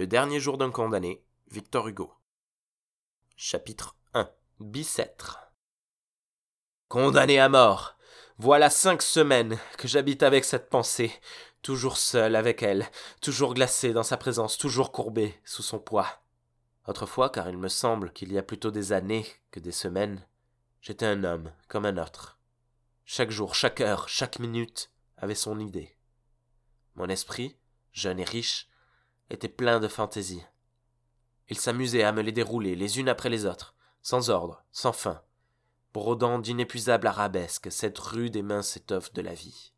Le dernier jour d'un condamné, Victor Hugo. Chapitre 1 Bicêtre. Condamné à mort. Voilà cinq semaines que j'habite avec cette pensée, toujours seul avec elle, toujours glacé dans sa présence, toujours courbé sous son poids. Autrefois, car il me semble qu'il y a plutôt des années que des semaines, j'étais un homme comme un autre. Chaque jour, chaque heure, chaque minute avait son idée. Mon esprit, jeune et riche, était plein de fantaisie. Il s'amusait à me les dérouler les unes après les autres, sans ordre, sans fin, brodant d'inépuisables arabesques cette rude et mince étoffe de la vie.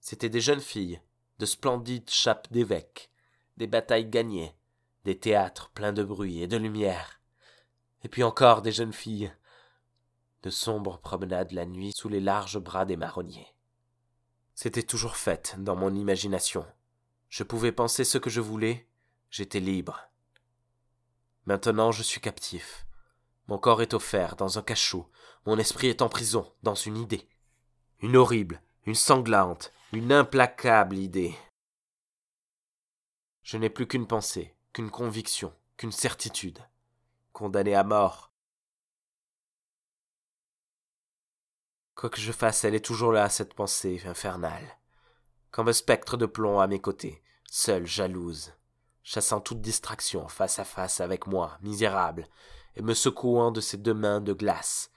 C'étaient des jeunes filles, de splendides chapes d'évêques, des batailles gagnées, des théâtres pleins de bruit et de lumière, et puis encore des jeunes filles, de sombres promenades la nuit sous les larges bras des marronniers. C'était toujours fait dans mon imagination, je pouvais penser ce que je voulais, j'étais libre. Maintenant je suis captif. Mon corps est offert dans un cachot, mon esprit est en prison dans une idée. Une horrible, une sanglante, une implacable idée. Je n'ai plus qu'une pensée, qu'une conviction, qu'une certitude. Condamné à mort. Quoi que je fasse, elle est toujours là, cette pensée infernale comme un spectre de plomb à mes côtés, seule, jalouse, chassant toute distraction face à face avec moi, misérable, et me secouant de ses deux mains de glace.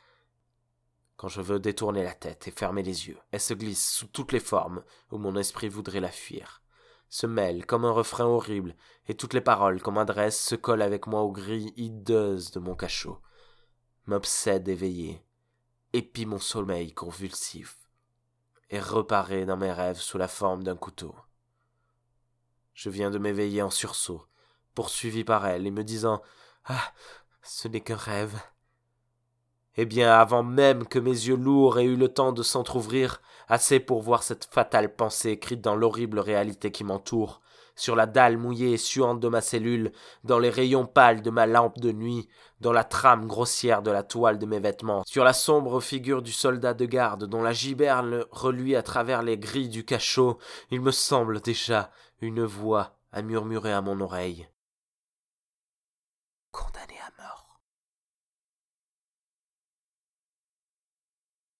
Quand je veux détourner la tête et fermer les yeux, elle se glisse sous toutes les formes où mon esprit voudrait la fuir, se mêle comme un refrain horrible, et toutes les paroles qu'on m'adresse se collent avec moi aux grilles hideuses de mon cachot, m'obsède éveillé, épie mon sommeil convulsif et reparaît dans mes rêves sous la forme d'un couteau. Je viens de m'éveiller en sursaut, poursuivi par elle, et me disant Ah, ce n'est qu'un rêve. Eh bien, avant même que mes yeux lourds aient eu le temps de s'entr'ouvrir, assez pour voir cette fatale pensée écrite dans l'horrible réalité qui m'entoure, sur la dalle mouillée et suante de ma cellule, dans les rayons pâles de ma lampe de nuit, dans la trame grossière de la toile de mes vêtements, sur la sombre figure du soldat de garde dont la giberne reluit à travers les grilles du cachot, il me semble déjà une voix à murmurer à mon oreille. Condamné à mort.